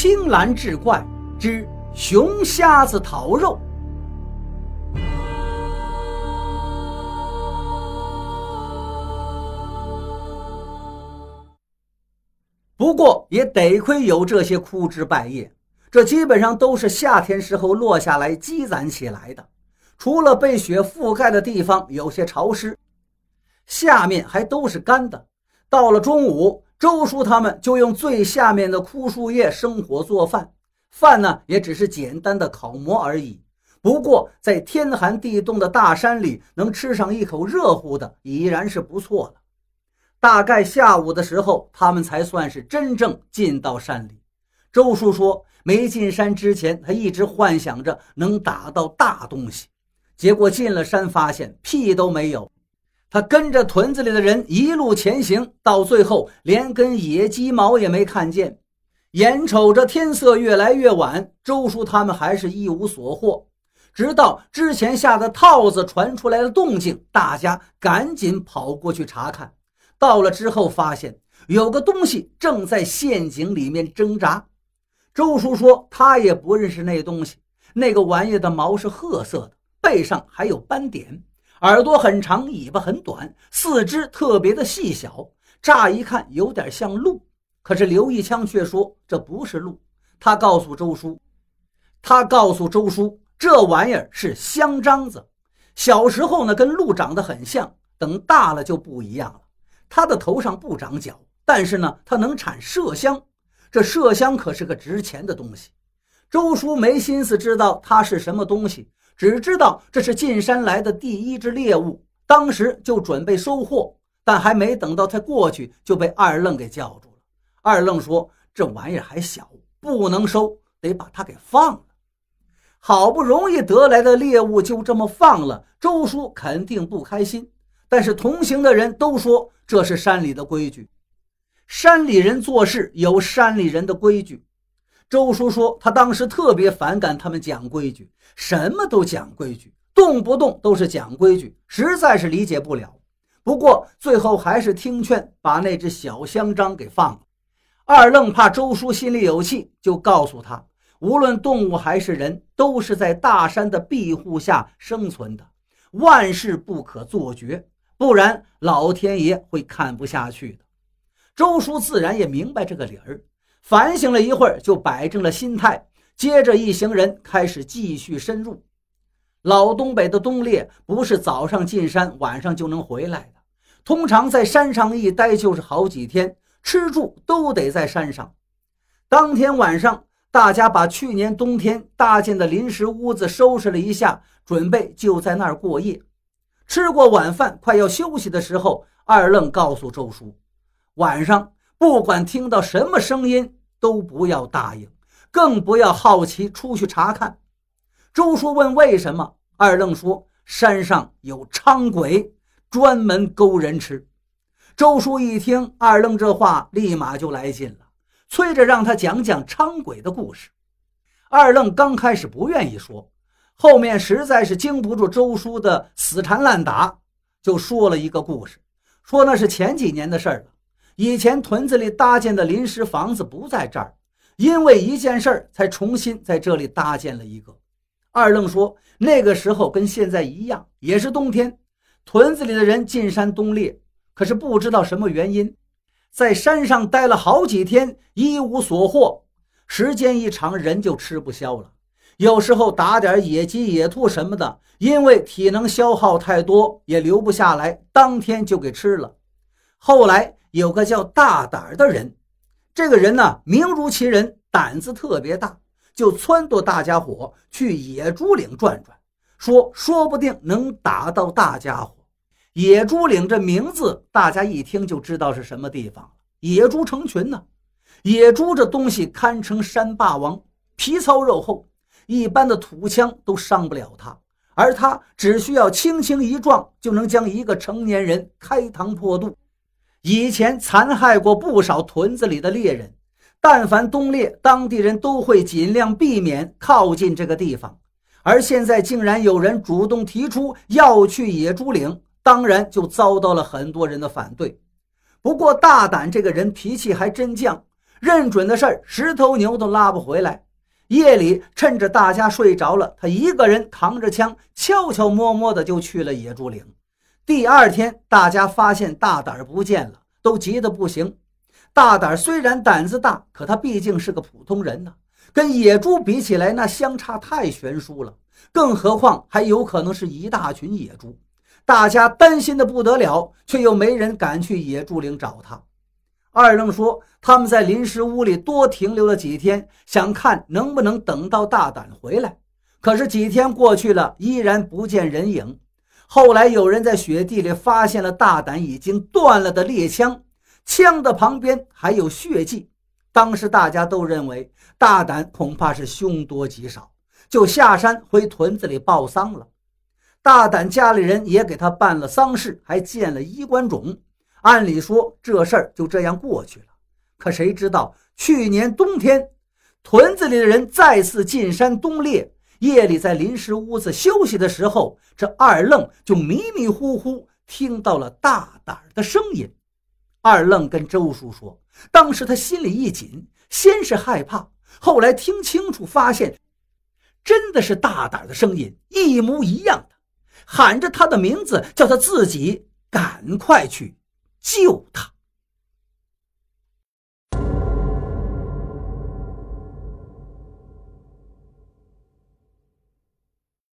青蓝志怪之熊瞎子讨肉。不过也得亏有这些枯枝败叶，这基本上都是夏天时候落下来积攒起来的。除了被雪覆盖的地方有些潮湿，下面还都是干的。到了中午，周叔他们就用最下面的枯树叶生火做饭，饭呢也只是简单的烤馍而已。不过在天寒地冻的大山里，能吃上一口热乎的，已然是不错了。大概下午的时候，他们才算是真正进到山里。周叔说，没进山之前，他一直幻想着能打到大东西，结果进了山，发现屁都没有。他跟着屯子里的人一路前行，到最后连根野鸡毛也没看见。眼瞅着天色越来越晚，周叔他们还是一无所获。直到之前下的套子传出来了动静，大家赶紧跑过去查看。到了之后，发现有个东西正在陷阱里面挣扎。周叔说他也不认识那东西，那个玩意的毛是褐色的，背上还有斑点，耳朵很长，尾巴很短，四肢特别的细小，乍一看有点像鹿。可是刘一枪却说这不是鹿，他告诉周叔，他告诉周叔这玩意儿是香樟子。小时候呢，跟鹿长得很像，等大了就不一样了。它的头上不长角，但是呢，它能产麝香。这麝香可是个值钱的东西。周叔没心思知道它是什么东西，只知道这是进山来的第一只猎物。当时就准备收获，但还没等到他过去，就被二愣给叫住了。二愣说：“这玩意儿还小，不能收，得把它给放了。好不容易得来的猎物就这么放了，周叔肯定不开心。但是同行的人都说。”这是山里的规矩，山里人做事有山里人的规矩。周叔说，他当时特别反感他们讲规矩，什么都讲规矩，动不动都是讲规矩，实在是理解不了。不过最后还是听劝，把那只小香樟给放了。二愣怕周叔心里有气，就告诉他，无论动物还是人，都是在大山的庇护下生存的，万事不可做绝。不然老天爷会看不下去的。周叔自然也明白这个理儿，反省了一会儿，就摆正了心态。接着一行人开始继续深入。老东北的冬猎不是早上进山，晚上就能回来的，通常在山上一待就是好几天，吃住都得在山上。当天晚上，大家把去年冬天搭建的临时屋子收拾了一下，准备就在那儿过夜。吃过晚饭，快要休息的时候，二愣告诉周叔：“晚上不管听到什么声音，都不要答应，更不要好奇出去查看。”周叔问：“为什么？”二愣说：“山上有伥鬼，专门勾人吃。”周叔一听二愣这话，立马就来劲了，催着让他讲讲伥鬼的故事。二愣刚开始不愿意说。后面实在是经不住周叔的死缠烂打，就说了一个故事，说那是前几年的事儿了。以前屯子里搭建的临时房子不在这儿，因为一件事儿才重新在这里搭建了一个。二愣说，那个时候跟现在一样，也是冬天，屯子里的人进山冬猎，可是不知道什么原因，在山上待了好几天，一无所获，时间一长，人就吃不消了。有时候打点野鸡、野兔什么的，因为体能消耗太多，也留不下来，当天就给吃了。后来有个叫大胆的人，这个人呢名如其人，胆子特别大，就撺掇大家伙去野猪岭转转，说说不定能打到大家伙。野猪岭这名字，大家一听就知道是什么地方了野猪成群呢。野猪这东西堪称山霸王，皮糙肉厚。一般的土枪都伤不了它，而他只需要轻轻一撞，就能将一个成年人开膛破肚。以前残害过不少屯子里的猎人，但凡冬猎，当地人都会尽量避免靠近这个地方。而现在竟然有人主动提出要去野猪岭，当然就遭到了很多人的反对。不过大胆这个人脾气还真犟，认准的事儿，十头牛都拉不回来。夜里趁着大家睡着了，他一个人扛着枪，悄悄摸摸的就去了野猪岭。第二天，大家发现大胆不见了，都急得不行。大胆虽然胆子大，可他毕竟是个普通人呐，跟野猪比起来，那相差太悬殊了。更何况还有可能是一大群野猪，大家担心的不得了，却又没人敢去野猪岭找他。二愣说：“他们在临时屋里多停留了几天，想看能不能等到大胆回来。可是几天过去了，依然不见人影。后来有人在雪地里发现了大胆已经断了的猎枪，枪的旁边还有血迹。当时大家都认为大胆恐怕是凶多吉少，就下山回屯子里报丧了。大胆家里人也给他办了丧事，还建了衣冠冢。”按理说这事儿就这样过去了，可谁知道去年冬天，屯子里的人再次进山冬猎，夜里在临时屋子休息的时候，这二愣就迷迷糊糊听到了大胆的声音。二愣跟周叔说，当时他心里一紧，先是害怕，后来听清楚，发现真的是大胆的声音，一模一样的，喊着他的名字，叫他自己赶快去。救他。